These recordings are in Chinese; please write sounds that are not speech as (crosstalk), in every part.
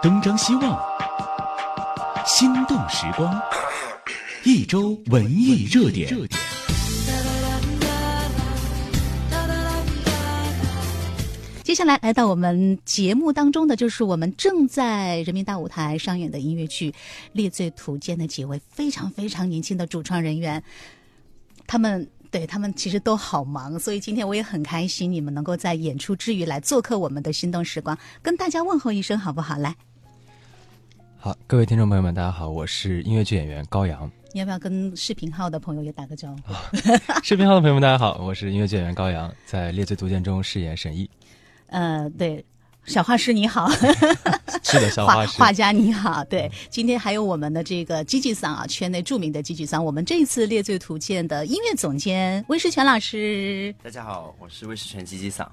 东张西望，心动时光，一周文艺热点。接下来来到我们节目当中的，就是我们正在人民大舞台上演的音乐剧《列罪图鉴》的几位非常非常年轻的主创人员，他们对他们其实都好忙，所以今天我也很开心，你们能够在演出之余来做客我们的心动时光，跟大家问候一声好不好？来，好，各位听众朋友们，大家好，我是音乐剧演员高阳。你要不要跟视频号的朋友也打个招呼？视频号的朋友们，大家好，我是音乐剧演员高阳，在《猎罪图鉴》中饰演沈毅。呃，对，小画师你好，(laughs) 是的，小画师，画家你好，对，今天还有我们的这个积极桑啊，圈内著名的积极桑，我们这一次《猎罪图鉴》的音乐总监魏世全老师，大家好，我是魏世全积极桑，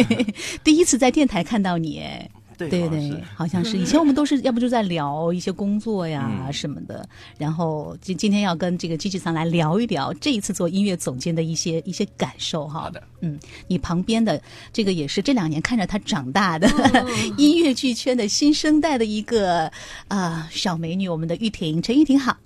(laughs) 第一次在电台看到你，对对对，好像是。以前我们都是要不就在聊一些工作呀什么的，然后今今天要跟这个积极桑来聊一聊这一次做音乐总监的一些一些感受哈。好的，嗯，你旁边的这个也是这两年看着他长大的 (laughs) (laughs) 音乐剧圈的新生代的一个啊小美女，我们的玉婷，陈玉婷好。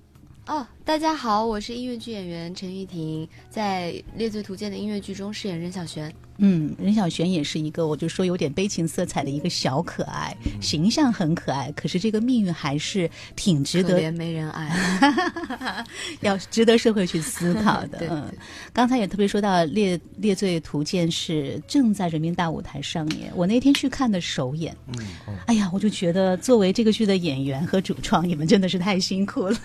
哦，大家好，我是音乐剧演员陈玉婷，在《猎罪图鉴》的音乐剧中饰演任小璇。嗯，任小璇也是一个，我就说有点悲情色彩的一个小可爱，形象很可爱，可是这个命运还是挺值得，可怜没人爱，(laughs) (laughs) 要值得社会去思考的。(laughs) 对嗯，刚才也特别说到《猎猎罪图鉴》是正在人民大舞台上演，我那天去看的首演，嗯，哎呀，我就觉得作为这个剧的演员和主创，你们真的是太辛苦了。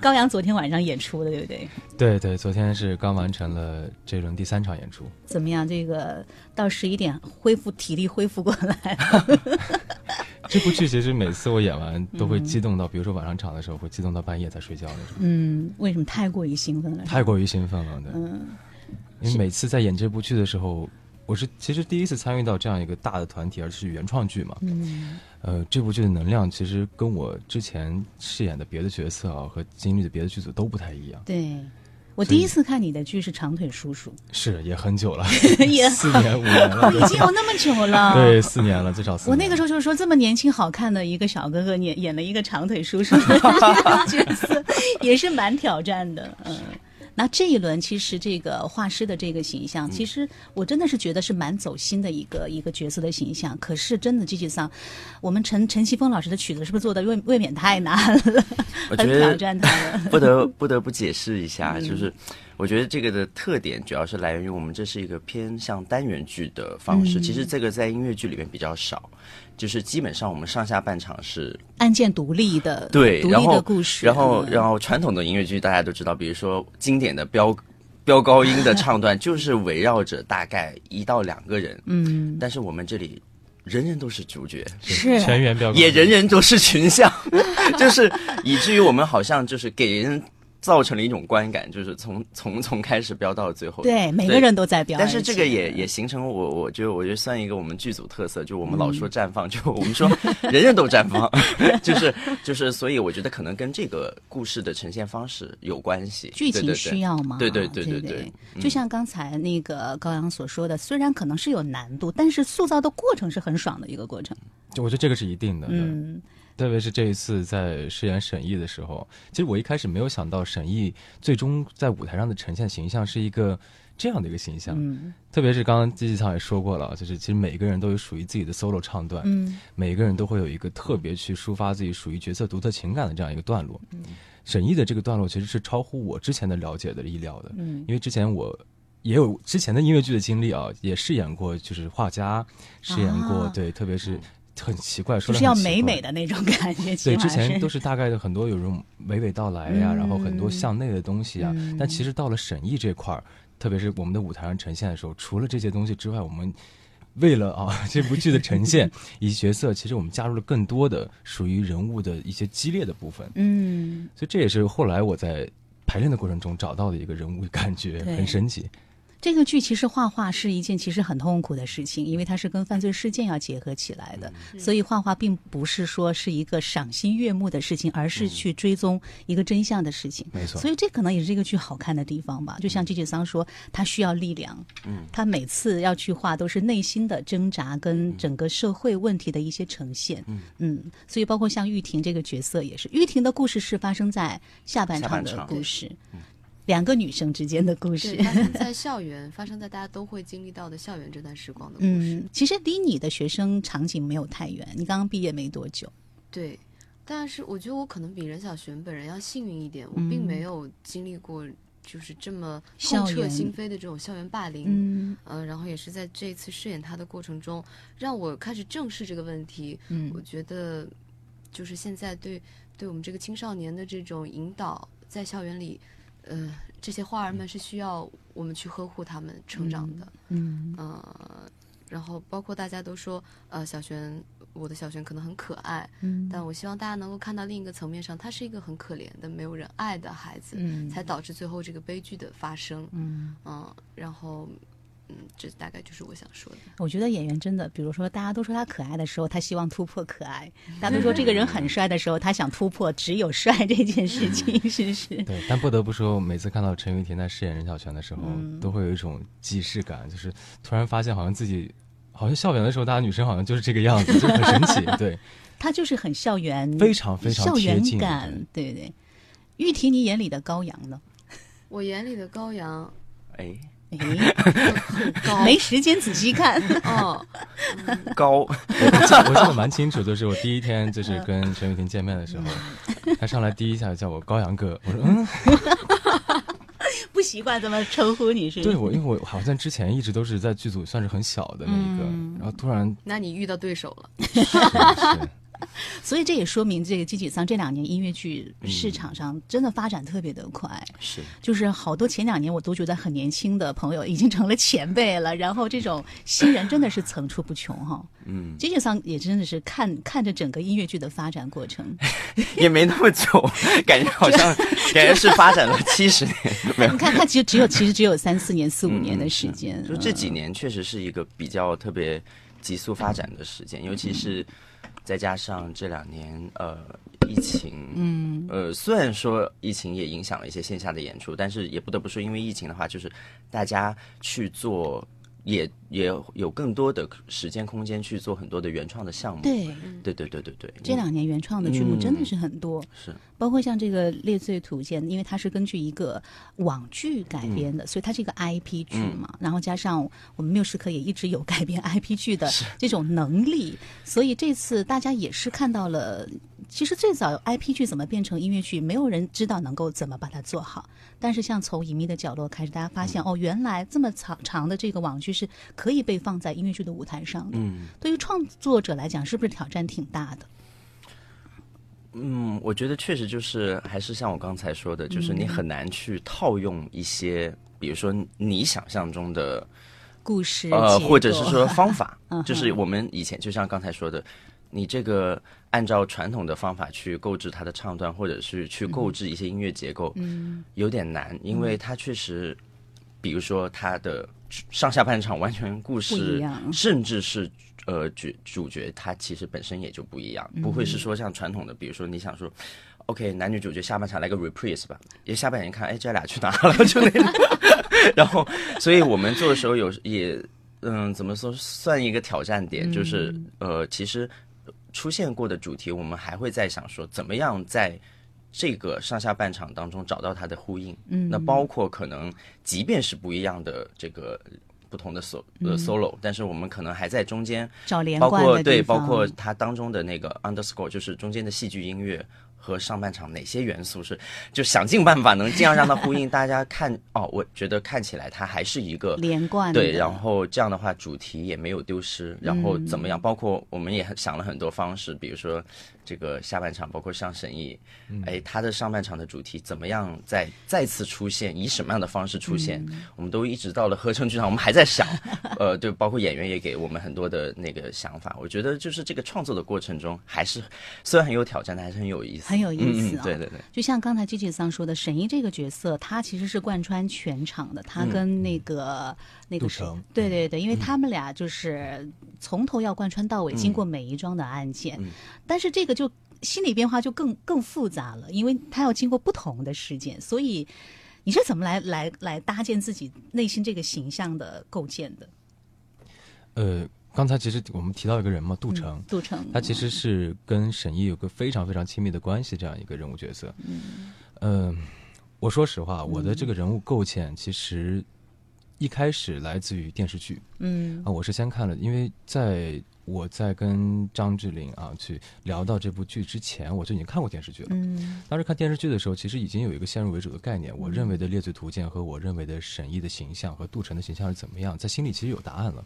(laughs) 高阳昨天晚上演出的，对不对？对对，昨天是刚完成了这轮第三场演出。怎么样？这个到十一点恢复体力恢复过来，(laughs) 这部剧其实每次我演完都会激动到，比如说晚上场的时候会激动到半夜才睡觉那种，嗯，为什么太过于兴奋了？太过于兴奋了。对，嗯，因为每次在演这部剧的时候，我是其实第一次参与到这样一个大的团体，而且是原创剧嘛。嗯呃，这部剧的能量其实跟我之前饰演的别的角色啊和经历的别的剧组都不太一样。对。我第一次看你的剧是《长腿叔叔 (laughs) 是，也很久了，(laughs) 也四年五年了，(laughs)》，已经有那么久了。对，四年了，至少四年。我那个时候就是说，这么年轻好看的一个小哥哥，演演了一个长腿叔叔的角色，也是蛮挑战的。嗯，那这一轮其实这个画师的这个形象，其实我真的是觉得是蛮走心的一个一个角色的形象。可是真的，积极上，我们陈陈奇峰老师的曲子是不是做的未未免太难了？很我觉得挑战他了。(laughs) 不得不得不解释一下，就是我觉得这个的特点主要是来源于我们这是一个偏向单元剧的方式，嗯其实这个在音乐剧里面比较少，就是基本上我们上下半场是案件独立的，对，独立然后的故事，然后嗯。然后传统的音乐剧大家都知道，比如说经典的飙飙高音的唱段，(laughs) 就是围绕着大概一到两个人，嗯，但是我们这里人人都是主角，是全员标，也人人都是群像，(laughs) 就是以至于我们好像就是给人造成了一种观感，就是从 (laughs) 从从开始飙到最后。对每个人都在飙。但是这个也也形成我，我觉得我觉得算一个我们剧组特色，就我们老说嗯绽放，就我们说 (laughs) 人人都绽放，就 (laughs) 是就是，所以我觉得可能跟这个故事的呈现方式有关系，剧情需要吗？对对对对对对嗯就像刚才那个高阳所说的，虽然可能是有难度，但是塑造的过程是很爽的一个过程。就我觉得这个是一定的。嗯特别是这一次在饰演沈毅的时候，其实我一开始没有想到沈毅最终在舞台上的呈现形象是一个这样的一个形象。嗯特别是刚刚机器场也说过了，就是其实每个人都有属于自己的 solo 唱段，嗯每个人都会有一个特别去抒发自己属于角色独特情感的这样一个段落。嗯沈毅的这个段落其实是超乎我之前的了解的意料的，嗯因为之前我。也有之前的音乐剧的经历啊，也饰演过，就是画家，饰演过，啊对，特别是很奇怪，就是要美美的那种感觉。对，之前都是是大概的很多有这种娓娓道来呀、嗯然后很多向内的东西啊。嗯但其实到了审议这块儿，特别是我们的舞台上呈现的时候，除了这些东西之外，我们为了啊这部剧的呈现 (laughs) 以及角色，其实我们加入了更多的属于人物的一些激烈的部分。嗯，所以这也是后来我在排练的过程中找到的一个人物感觉，很神奇。这个剧其实画画是一件其实很痛苦的事情，因为它是跟犯罪事件要结合起来的，所以画画并不是说是一个赏心悦目的事情，而是去追踪一个真相的事情。没错所以这可能也是这个剧好看的地方吧。就像季季桑说，他需要力量，嗯，他每次要去画都是内心的挣扎跟整个社会问题的一些呈现，嗯所以包括像玉婷这个角色也是，玉婷的故事是发生在下半场的故事。两个女生之间的故事对，，发生在校园，发生在大家都会经历到的校园这段时光的故事。嗯，其实离你的学生场景没有太远，你刚刚毕业没多久。对，但是我觉得我可能比任小璇本人要幸运一点，我嗯并没有经历过就是这么痛彻心扉的这种校园霸凌。嗯呃，然后也是在这一次饰演他的过程中，让我开始正视这个问题。嗯我觉得，就是现在对对我们这个青少年的这种引导，在校园里，呃，这些花儿们是需要我们去呵护他们成长的。嗯呃，然后包括大家都说，呃，小璇，我的小璇可能很可爱，嗯但我希望大家能够看到另一个层面上，他是一个很可怜的、没有人爱的孩子，嗯才导致最后这个悲剧的发生。嗯，嗯，然后，嗯，这大概就是我想说的。我觉得演员真的，比如说大家都说他可爱的时候，他希望突破可爱；大家都说这个人很帅的时候，他想突破只有帅这件事情，是不是？(laughs) 对，但不得不说，每次看到陈玉婷在饰演任小泉的时候，嗯都会有一种既视感，就是突然发现好像自己，好像校园的时候，大家女生好像就是这个样子，就很神奇。对，(laughs) 他就是很校园，非常非常校园贴近感，对对。玉婷，你眼里的高阳呢？(laughs) 我眼里的高阳，哎，哎，(laughs) 没时间仔细看。哦，高，我记我记得蛮清楚，就是我第一天就是跟陈玉婷见面的时候，他上来第一下叫我高阳哥，我说嗯，不习惯这么称呼你是？对我，因为我好像之前一直都是在剧组算是很小的那一个，嗯然后突然那你遇到对手了。是是 (laughs) 所以这也说明这个金曲桑这两年音乐剧市场上真的发展特别的快。是就是好多前两年我都觉得很年轻的朋友已经成了前辈了，然后这种新人真的是层出不穷哈。嗯，金曲桑也真的是看看着整个音乐剧的发展过程，(laughs) 也没那么久，感觉好像 (laughs) 感觉是发展了七十年，没有你。看它其实只有其实只有三四年四五年的嗯时间，就这几年确实是一个比较特别急速发展的时间，尤其是再加上这两年呃疫情，嗯，呃虽然说疫情也影响了一些线下的演出，但是也不得不说，因为疫情的话，就是大家去做。也也有更多的时间空间去做很多的原创的项目，对。对对对对对，这两年原创的剧目真的嗯是很多，是。包括像这个《猎罪图鉴》，因为它是根据一个网剧改编的，所以它是一个 IP 剧嘛。然后加上我们缪斯克也一直有改编 IP 剧的这种能力，所以这次大家也是看到了，其实最早 IP 剧怎么变成音乐剧，没有人知道能够怎么把它做好。但是像从隐秘的角落开始，大家发现、哦，原来这么长长的这个网剧是可以被放在音乐剧的舞台上的。嗯对于创作者来讲，是不是挑战挺大的？嗯，我觉得确实就是还是像我刚才说的，就是你很难去套用一些，比如说你想象中的故事呃，或者是说方法 (laughs) 嗯，就是我们以前就像刚才说的，你这个按照传统的方法去购置它的唱段，或者是去购置一些音乐结构，嗯有点难，因为它确实，比如说它的上下半场完全故事，甚至是。呃，主主角他其实本身也就不一样，不会是说像传统的，比如说你想说，OK，男女主角下半场来个 reprise 吧，也下半场一看，哎，这俩去哪了？(laughs) 就那种，(laughs) 然后，所以我们做的时候有也，嗯，怎么说，算一个挑战点，就是呃，其实出现过的主题，我们还会在想说，怎么样在这个上下半场当中找到它的呼应。嗯那包括可能即便是不一样的这个。不同的 solo 呃 solo，、但是我们可能还在中间找连包括贯对，包括它当中的那个 underscore，就是中间的戏剧音乐和上半场哪些元素是，就想尽办法能尽量让它呼应，(laughs) 大家看哦，我觉得看起来它还是一个连贯的。对，然后这样的话主题也没有丢失，然后怎么嗯。样？包括我们也想了很多方式，比如说这个下半场，包括像沈毅，嗯哎，他的上半场的主题怎么样再再次出现，以什么样的方式出现？嗯我们都一直到了合成剧场，我们还在想，(laughs) 呃，对，包括演员也给我们很多的那个想法。我觉得就是这个创作的过程中，还是虽然很有挑战，但还是很有意思。很有意思对对对，就像刚才 Gigi 桑说的，沈毅这个角色，他其实是贯穿全场的。他跟那个、那个谁杜成，对对对，因为他们俩就是从头要贯穿到尾，经过每一桩的案件。嗯但是这个就心理变化就更更复杂了，因为他要经过不同的事件，所以你是怎么来来来搭建自己内心这个形象的构建的？呃，刚才其实我们提到一个人嘛，杜成，杜成，他其实是跟沈毅有个非常非常亲密的关系，这样一个人物角色。嗯，我说实话，我的这个人物构建其实一开始来自于电视剧嗯啊，我是先看了，因为在我在跟张智霖啊去聊到这部剧之前，我就已经看过电视剧了。嗯当时看电视剧的时候，其实已经有一个先入为主的概念，我认为的猎罪图鉴和我认为的沈毅的形象和杜晨的形象是怎么样，在心里其实有答案了。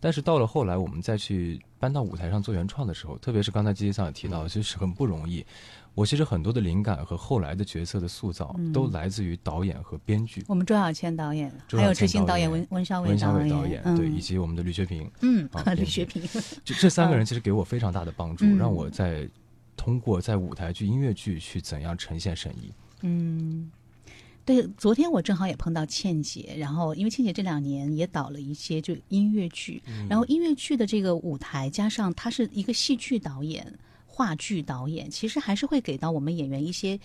但是到了后来，我们再去搬到舞台上做原创的时候，特别是刚才基基上也提到，其实很不容易。我其实很多的灵感和后来的角色的塑造，都来自于导演和编剧。我们周小倩导演，还有执行导演导演。温温小伟导导演，嗯。对，以及我们的吕学平，嗯啊，吕学平，这这三个人其实给我非常大的帮助，嗯。让我在通过在舞台剧、音乐剧去怎样呈现沈怡。嗯，对，昨天我正好也碰到倩姐，然后因为倩姐这两年也导了一些就音乐剧，然后音乐剧的这个舞台加上她是一个戏剧导演、话剧导演，其实还是会给到我们演员一些。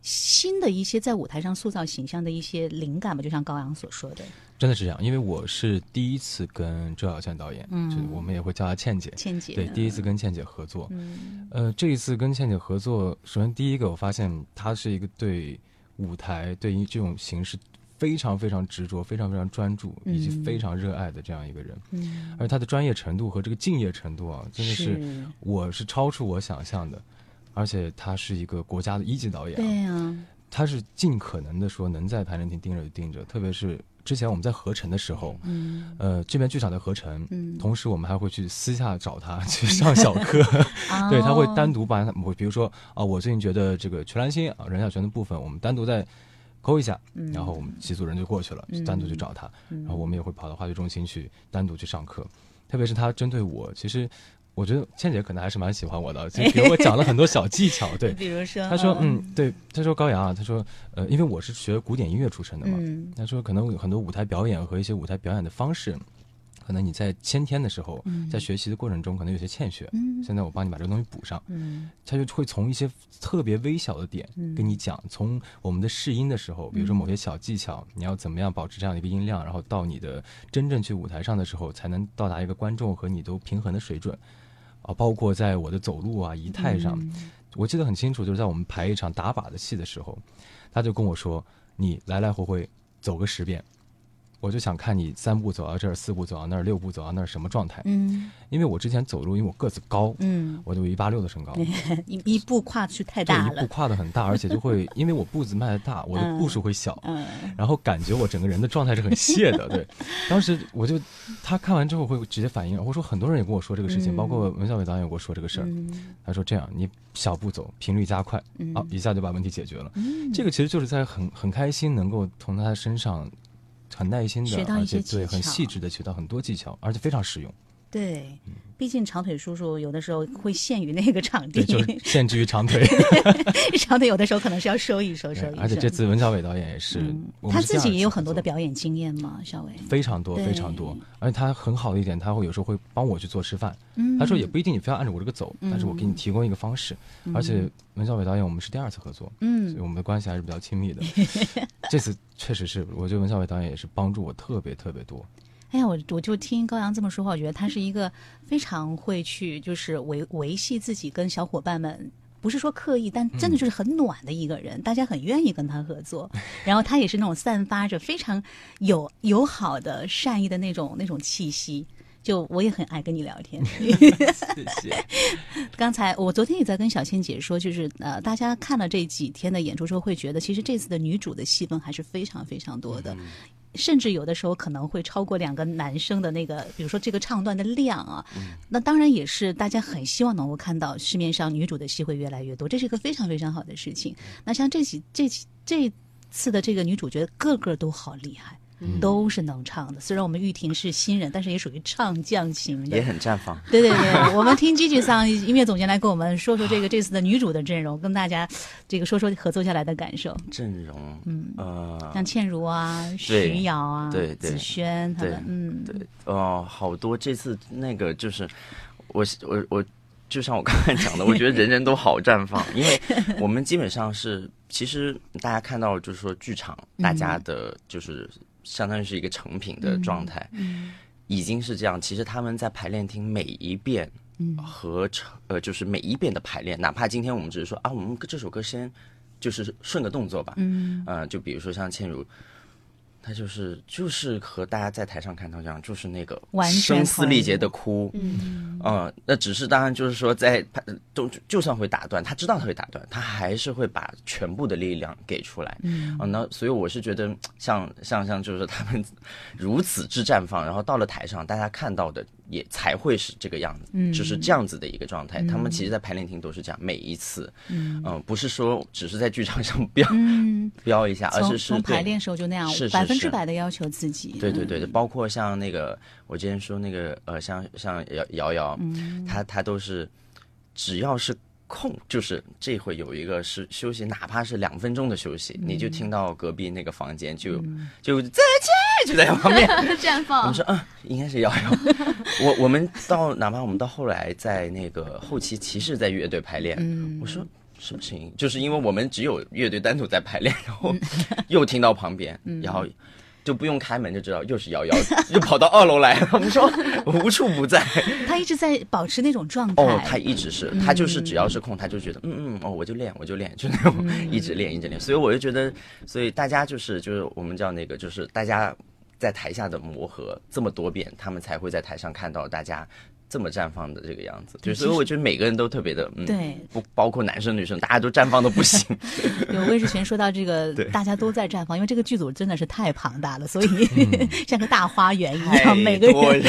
新的一些在舞台上塑造形象的一些灵感吧，就像高阳所说的，真的是这样，因为我是第一次跟周小倩导演，嗯就是我们也会叫她倩姐，倩姐对，第一次跟倩姐合作。嗯呃，这一次跟倩姐合作，首先第一个我发现她是一个对舞台、对于这种形式非常非常执着、非常非常专注以及嗯。非常热爱的这样一个人，嗯，而他的专业程度和这个敬业程度啊，真的是是。我是超出我想象的。而且他是一个国家的一级导演、啊，对呀、他是尽可能的说能在排练厅盯着就盯着，特别是之前我们在合成的时候，嗯。呃，这边剧场的合成，嗯同时我们还会去私下找他 (laughs) 去上小课，(laughs) 对他会单独把我比如说啊，我最近觉得这个全蓝心啊任小泉的部分，我们单独再抠一下，嗯。然后我们几组人就过去了，嗯。单独去找他，嗯。然后我们也会跑到话剧中心去单独去上课，特别是他针对我，其实我觉得倩姐可能还是蛮喜欢我的，就 (laughs) 给我讲了很多小技巧，对。比如说，他说：“嗯，对，他说高阳啊，他说，呃，因为我是学古典音乐出身的嘛，嗯。他说可能有很多舞台表演和一些舞台表演的方式，可能你在先天的时候，嗯在学习的过程中可能有些欠缺，嗯现在我帮你把这个东西补上。嗯他就会从一些特别微小的点嗯跟你讲，从我们的试音的时候，比如说某些小技巧，你要怎么样保持这样的一个音量，然后到你的真正去舞台上的时候，才能到达一个观众和你都平衡的水准。啊，包括在我的走路啊、仪态上，嗯我记得很清楚，就是在我们排一场打靶的戏的时候，他就跟我说：“你来来回回走个十遍。”我就想看你三步走到这儿，四步走到那儿，六步走到那儿什么状态？嗯因为我之前走路，因为我个子高，嗯，我就一八六的身高，(laughs) 一一步跨去太，大了，一步跨的很大，而且就会 (laughs) 因为我步子迈的大，我的步数会小，嗯然后感觉我整个人的状态是很泄的。对，(laughs) 当时我就他看完之后会直接反应，我说很多人也跟我说这个事情，嗯包括文小伟导演也跟我说这个事儿。嗯他说这样，你小步走，频率加快，嗯啊，一下就把问题解决了。嗯这个其实就是在很很开心，能够从他身上很耐心的，而且对很细致的学到很多技巧，而且非常实用。对，毕竟长腿叔叔有的时候会限于那个场地限制于长腿。(laughs) 长腿有的时候可能是要收一收，收一收。而且这次文小伟导演也是，他自己也有很多的表演经验嘛，小伟。非常多非常多，而且他很好的一点，他会有时候会帮我去做示范。嗯他说也不一定你非要按照我这个走，但是我给你提供一个方式。而且文小伟导演我们是第二次合作，嗯所以嗯我们的关系还是比较亲密的。(laughs) 这次确实是，我觉得文小伟导演也是帮助我特别特别多。哎呀，我我就听高阳这么说话，我觉得他是一个非常会去就是维维系自己跟小伙伴们。不是说刻意，但真的就是很暖的一个人，大家很愿意跟他合作。(laughs) 然后他也是那种散发着非常友友好的善意的那种那种气息。就我也很爱跟你聊天。(laughs) 谢谢。刚才我昨天也在跟小倩姐说，就是呃，大家看了这几天的演出之后，会觉得其实这次的女主的戏份还是非常非常多的。甚至有的时候可能会超过两个男生的那个，比如说这个唱段的量啊。那当然也是大家很希望能够看到市面上女主的戏会越来越多，这是一个非常非常好的事情。那像这几这几这次的这个女主角，个个都好厉害。都是能唱的。虽然我们玉婷是新人，但是也属于唱将型的也。很绽放。对对对，我们听 Gigi 桑音乐总监来跟我们说说这个这次的女主的阵容，跟大家这个说说合作下来的感受。阵容，嗯，呃，像倩如啊、徐瑶啊、对对子轩他们，嗯，对，哦、好多这次那个就是，我我我，就像我刚才讲的，我觉得人人都好绽放，(laughs) 因为我们基本上是，其实大家看到就是说剧场，大家的就是相当于是一个成品的状态，已经是这样。其实他们在排练厅每一遍。和成呃，就是每一遍的排练，哪怕今天我们只是说啊，我们这首歌先就是顺个动作吧，嗯，呃，就比如说像倩如，她就是就是和大家在台上看到一样，就是那个声嘶力竭的哭，嗯，呃，那只是当然就是说在他都就算会打断，他知道他会打断，他还是会把全部的力量给出来，嗯，啊、那所以我是觉得像像像就是他们 (laughs) 如此之绽放，然后到了台上，大家看到的也才会是这个样子，嗯，就是这样子的一个状态。他们其实，在排练厅都是这样，每一次，嗯、不是说只是在剧场上飙，飙一下，而是是对从排练时候就那样百分之百的要求自己。对对对，包括像那个我之前说那个呃，像像瑶瑶瑶，她她都是只要是空，就是这会有一个是休息，哪怕是两分钟的休息，你就听到隔壁那个房间就就再见，就在旁边。(laughs) 绽我放们。说，嗯，应该是瑶瑶。(laughs) 我我们到哪怕我们到后来在那个后期骑士在乐队排练，我说什么声音？就是因为我们只有乐队单独在排练，然后又听到旁边，然后就不用开门就知道又是瑶瑶，就跑到二楼来了。(laughs) 我们说无处不在。(laughs) 他一直在保持那种状态。哦，他一直是，他就是只要是空，他就觉得嗯嗯哦，我就练，我就练，就那种 (laughs) 一直练一直练。所以我就觉得，所以大家就是就是我们叫那个，就是大家在台下的磨合这么多遍，他们才会在台上看到大家。这么绽放的这个样子，就对所以我觉得每个人都特别的，嗯，对，不包括男生女生，大家都绽放的不行。(laughs) 有魏世 (laughs) 全说到这个对，大家都在绽放，因为这个剧组真的是太庞大了，所以 (laughs) 像个大花园一样，每个人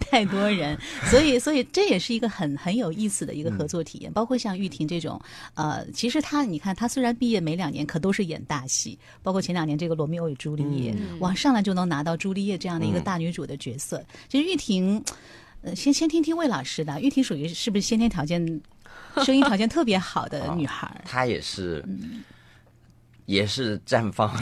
太多人，所以所以这也是一个很很有意思的一个嗯合作体验。包括像玉婷这种，呃，其实她你看，她虽然毕业没两年，可都是演大戏，包括前两年这个《罗密欧与朱丽叶》嗯哇，上来就能拿到朱丽叶这样的一个大女主的角色。其实玉婷。呃，先先听听魏老师的，玉婷属于是不是先天条件、声音条件特别好的女孩儿？(laughs) 她也是，嗯也是绽放，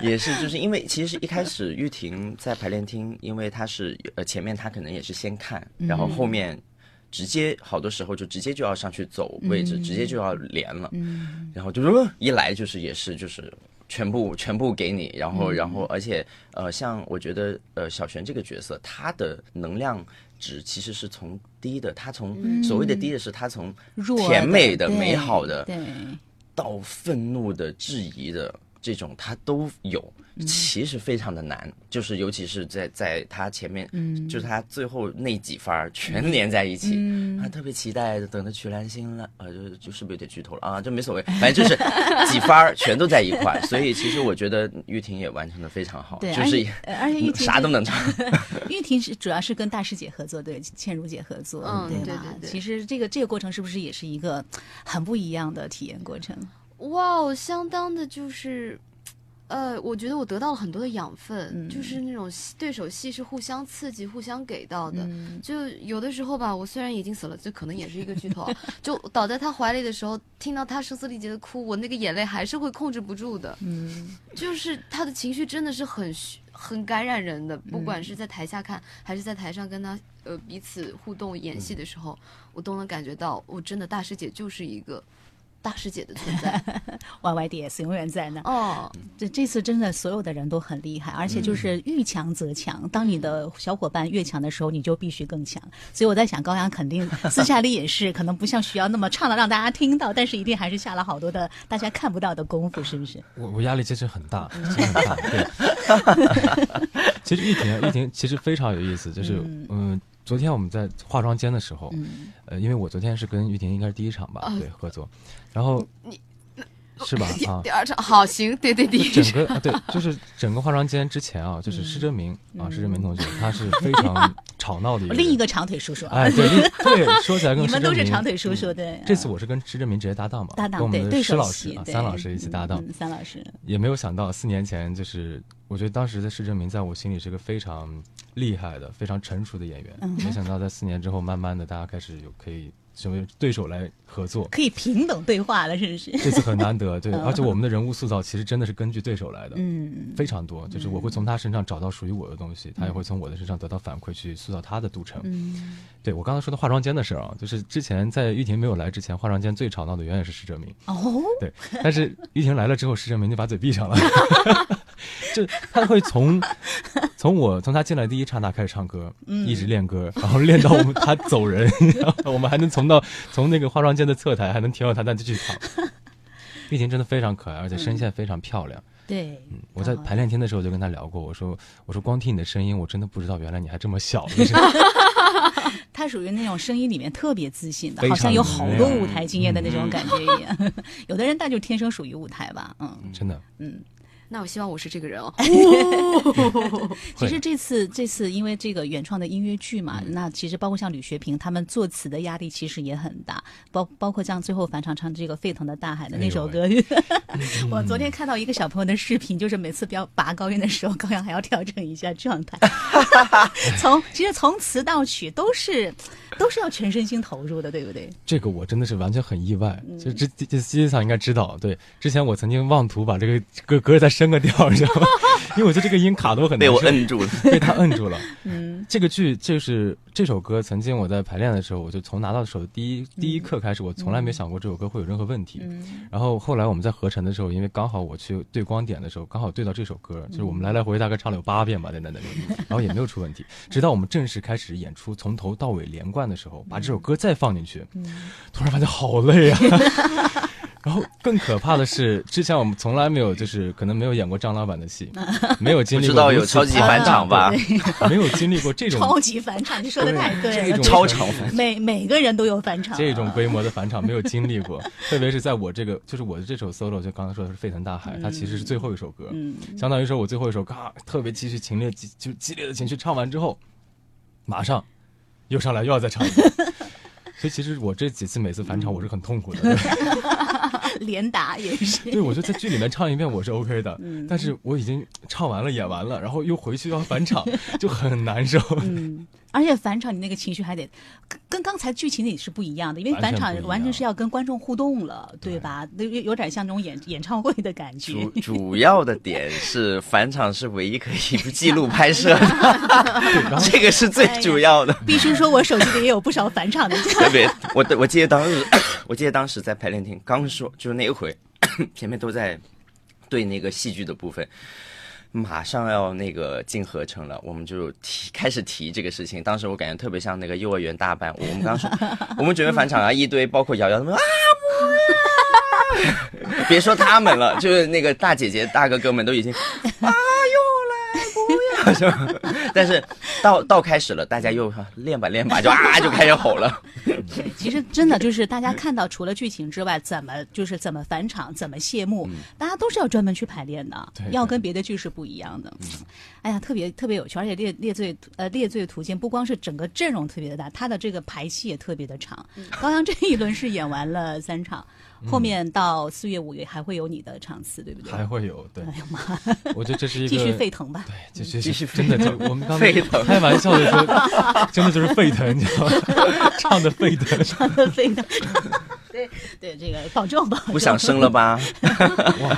也是 (laughs) 就是因为其实一开始玉婷在排练厅，因为她是呃前面她可能也是先看，然后后面直接好多时候就直接就要上去走位置，直接就要连了，然后就是呃一来就是也是就是。全部全部给你，然后然后而且呃，像我觉得呃小璇这个角色，他的能量值其实是从低的，他从所谓的低的是他从甜美的、美好的，对，到愤怒的、质疑的这种，他都有。其实非常的难，就是尤其是在在他前面，嗯，就是他最后那几番儿全连在一起，嗯，他特别期待等着曲兰心了，呃，就就是不是有点剧透了啊？这没所谓，(laughs) 反正就是几番儿全都在一块，所以其实我觉得玉婷也完成的非常好，对，就是而且呃而且玉婷啥都能唱，(laughs) 玉婷是主要是跟大师姐合作，对倩如姐合作，嗯对吧？对对对其实这个这个过程是不是也是一个很不一样的体验过程？哇哦，相当的就是，呃，我觉得我得到了很多的养分，嗯。就是那种对手戏是互相刺激、互相给到的。嗯。就有的时候吧，我虽然已经死了，这可能也是一个剧透啊，就倒在他怀里的时候，听到他声嘶力竭的哭，我那个眼泪还是会控制不住的。嗯，就是他的情绪真的是很虚很感染人的，不嗯管是在台下看，还是在台上跟他呃彼此互动演戏的时候，我都能感觉到，我真的大师姐就是一个大师姐的存在。(laughs) Y Y D S 永远在那。哦，这这次真的所有的人都很厉害，而且就是遇强则强。当你的小伙伴越强的时候，你就必须更强。所以我在想，高阳肯定 (laughs) 私下里也是，可能不像徐瑶那么唱的让大家听到，但是一定还是下了好多的大家看不到的功夫，是不是？我我压力其实很大，其实很大。对，(laughs) 其实玉婷啊，玉婷其实非常有意思，就是嗯、昨天我们在化妆间的时候，呃，因为我昨天是跟玉婷应该是第一场吧，哦对，合作，然后 (laughs) 是吧？啊第，二场好行，对对第一整个啊对，就是整个化妆间之前啊，就是施哲明啊，施哲明同学，(laughs) 他是非常吵闹的一个。另一个长腿叔叔啊，哎，对另对，说起来跟你们都是长腿叔叔对。这次我是跟施哲明直接搭档嘛，搭档跟我们的对对手施老师啊、三老师一起搭档，嗯，三老师，也没有想到四年前就是，我觉得当时的施正明在我心里是个非常厉害的、非常成熟的演员。嗯没想到在四年之后，慢慢的大家开始有可以成为对手来合作。可以平等对话了，是不是？这次很难得，对，而且我们的人物塑造其实真的是根据对手来的，嗯，非常多。就是我会从他身上找到属于我的东西，他也会从我的身上得到反馈，去塑造他的杜城。嗯，对我刚才说的化妆间的事儿啊，就是之前在玉婷没有来之前，化妆间最吵闹的永远是施哲明。哦，对，但是玉婷来了之后，施哲明就把嘴闭上了，(laughs) 就他会从从我从他进来第一刹那开始唱歌，一直练歌，(laughs) 然后练到我们他走人，然 (laughs) 后我们还能从到从那个化妆间的侧台还能听到他在继续唱。(laughs) 玉婷真的非常可爱，而且声线非常漂亮。对，我在排练厅的时候就跟他聊过，我说我说光听你的声音，我真的不知道原来你还这么小。就是他属于那种声音里面特别自信的，好像有好多舞台经验的那种感觉一样。有的人他就天生属于舞台吧，嗯真的，嗯。那我希望我是这个人哦。(laughs) 其实这次这次因为这个原创的音乐剧嘛，嗯那其实包括像吕学平他们作词的压力其实也很大，包包括像最后返场唱这个沸腾的大海的那首歌。(laughs) 我昨天看到一个小朋友的视频，就是每次飙拔高音的时候，高阳还要调整一下状态。(laughs) 从其实从词到曲都是都是要全身心投入的，对不对？这个我真的是完全很意外。嗯就这这这西西桑应该知道，对，之前我曾经妄图把这个歌歌再升个调，你知道吗？因为我觉得这个音卡的我很难被我摁住了。被他摁住了。嗯，这个剧就是这首歌，曾经我在排练的时候，我就从拿到手的第一第嗯一刻开始，我从来没想过这首歌会有任何问题。然后后来我们在合成的时候，因为刚好我去对光点的时候，刚好对到这首歌，就是我们来来回回大概唱了有八遍吧，在那那里，然后也没有出问题。直到我们正式开始演出，从头到尾连贯的时候，把这首歌再放进去，突然发现好累啊。(laughs) 然后更可怕的是，之前我们从来没有，就是可能没有演过张老板的戏，(laughs) 没有经历过知道有超级返场吧。对 (laughs) 没有经历过这种超级返场，你说的太对了，这种超场返每每个人都有返场，这种规模的返场没有经历过，特别是在我这个就是我的这首 solo，就刚才说的是沸腾大海，它其实是最后一首歌，嗯。相当于说我最后一首嘎特别激绪情烈激就激烈的情绪唱完之后，马上又上来又要再唱一遍。(laughs) 所以其实我这几次每次返场我是很痛苦的，连打也是。对我觉得在剧里面唱一遍我是 OK 的，嗯但是我已经唱完了演完了，然后又回去要返场，(laughs) 就很难受。嗯，(laughs) 而且返场你那个情绪还得跟跟刚才剧情里是不一样的，因为返场完全是要跟观众互动了，对吧？有有有点像那种演演唱会的感觉主。主要的点是返场是唯一可以记录拍摄的，(laughs) 这个是最主要的。必须说，我手机里也有不少返场的。(laughs) 特别，我我记得当时，我记得当时在排练厅刚说，就是那一回，(coughs) 前面都在对那个戏剧的部分，马上要那个进合成了，我们就提开始提这个事情。当时我感觉特别像那个幼儿园大班，我们刚说 (laughs) 我们准备返场啊，一堆包括瑶瑶他们啊。别说他们了，就是那个大姐姐、大哥哥们都已经啊，(laughs) 但是到到开始了，大家又练吧练吧，就啊就开始吼了。对，其实真的就是大家看到，除了剧情之外，怎么就是怎么返场，怎么谢幕，大家都是要专门去排练的对，要跟别的剧是不一样的。哎呀，特别特别有趣，而且列列罪呃列罪途径不光是整个阵容特别的大，他的这个排期也特别的长。(laughs) 高阳这一轮是演完了三场，后面到四月五月还会有你的场次，对不对？还会有对，哎呀妈，我觉得这是一 (laughs) 个继续沸腾吧。对，这这继续是真的，就我们刚 (laughs) 才沸腾开玩笑的说，真的就是沸腾，你知道吗？唱的沸腾，唱的沸腾，对对，这个保重吧。不想生了吧？哇！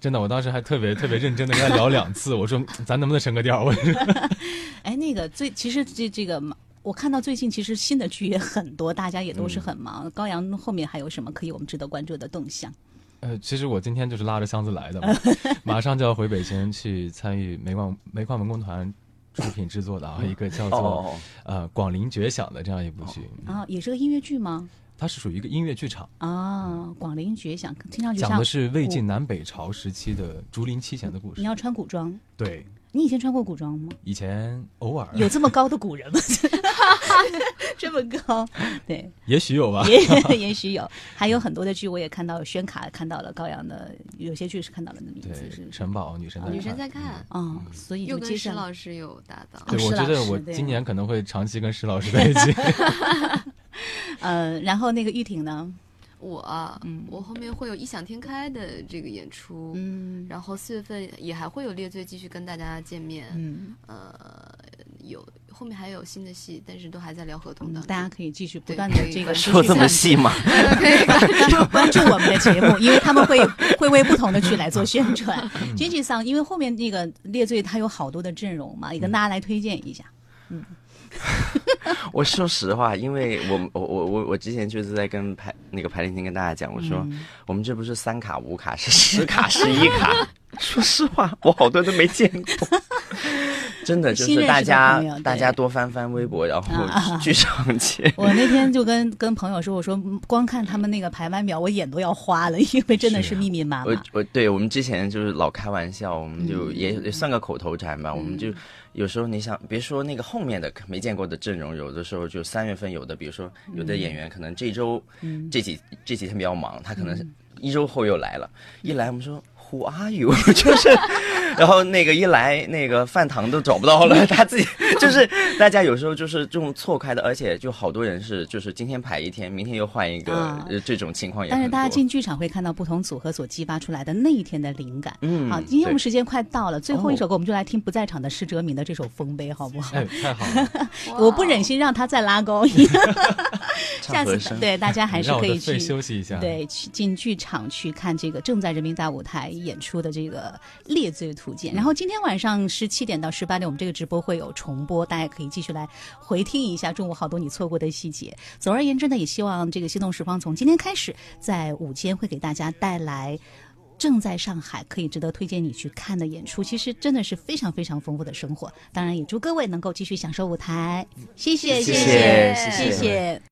真的，我当时还特别特别认真的跟他聊两次，我说咱能不能升个调？我说 (laughs) 哎，那个最其实这这个，我看到最近其实新的剧也很多，大家也都是很忙。高阳后面还有什么可以我们值得关注的动向？呃，其实我今天就是拉着箱子来的嘛，(laughs) 马上就要回北京去参与煤矿煤矿文工团出品制作的啊一个叫做哦，呃广陵绝响的这样一部剧，啊，也是个音乐剧吗？它是属于一个音乐剧场，啊，广陵绝响，听上去像讲的是魏晋南北朝时期的竹林七贤的故事你。要穿古装，对，你以前穿过古装吗？以前偶尔有这么高的古人吗？(laughs) 这么高，对，也许有吧。也也许有，还有很多的剧我也看到，宣卡看到了高阳的，有些剧是看到了的名字是，城堡女神在女神在看，啊，所以又跟石老师有搭档。对，我觉得我今年可能会长期跟石老师在一起。(laughs) (laughs) 呃，然后那个玉婷呢，我嗯，我后面会有异想天开的这个演出，嗯然后四月份也还会有列罪继续跟大家见面，嗯，呃，有后面还有新的戏，但是都还在聊合同的。嗯大家可以继续不断的这个持说这么细吗？(laughs) (laughs) 关注我们的节目，因为他们会会为不同的剧来做宣传。经济上，因为后面那个列罪它有好多的阵容嘛，也跟大家来推荐一下。(laughs) 我说实话，因为我我我我我之前就是在跟排那个排练厅跟大家讲，我说、嗯我们这不是三卡五卡，是十卡十一卡。(laughs) 说实话，我好多都没见过。(laughs) 真的就是大家大家多翻翻微博，然后啊剧场见。我那天就跟跟朋友说，我说嗯光看他们那个排班表，我眼都要花了，因为真的是密密麻我麻。我我对我们之前就是老开玩笑，我们嗯就也也算个口头禅吧。我们就有时候你想，别说那个后面的没见过的阵容，有的时候就三月份有的，比如说有的演员可能这周、嗯这几这几天比较忙，他可能一周后又来了，一来我们说。Who are you？(laughs) 就是，然后那个一来，那个饭堂都找不到了，(laughs) 他自己就是大家有时候就是这种错开的，而且就好多人是就是今天排一天，明天又换一个，这种情况也但。是大家进剧场会看到不同组合所激发出来的那一天的灵感。嗯好，今天我们时间快到了，最后一哦首歌我们就来听不在场的施哲明的这首《丰碑》，好不好？(laughs) 哎，太好了，(laughs) 我不忍心让他再拉高音。下次对大家还是可以去休息一下。对，去进剧场去看这个正在人民大舞台演出的这个《猎罪图鉴》。然后今天晚上十七点到十八点，我们这个直播会有重播，大家可以继续来回听一下中午好多你错过的细节。总而言之呢，也希望这个心动时光从今天开始，在午间会给大家带来。正在上海可以值得推荐你去看的演出，其实真的是非常非常丰富的生活。当然，也祝各位能够继续享受舞台。谢谢，谢谢谢谢谢谢谢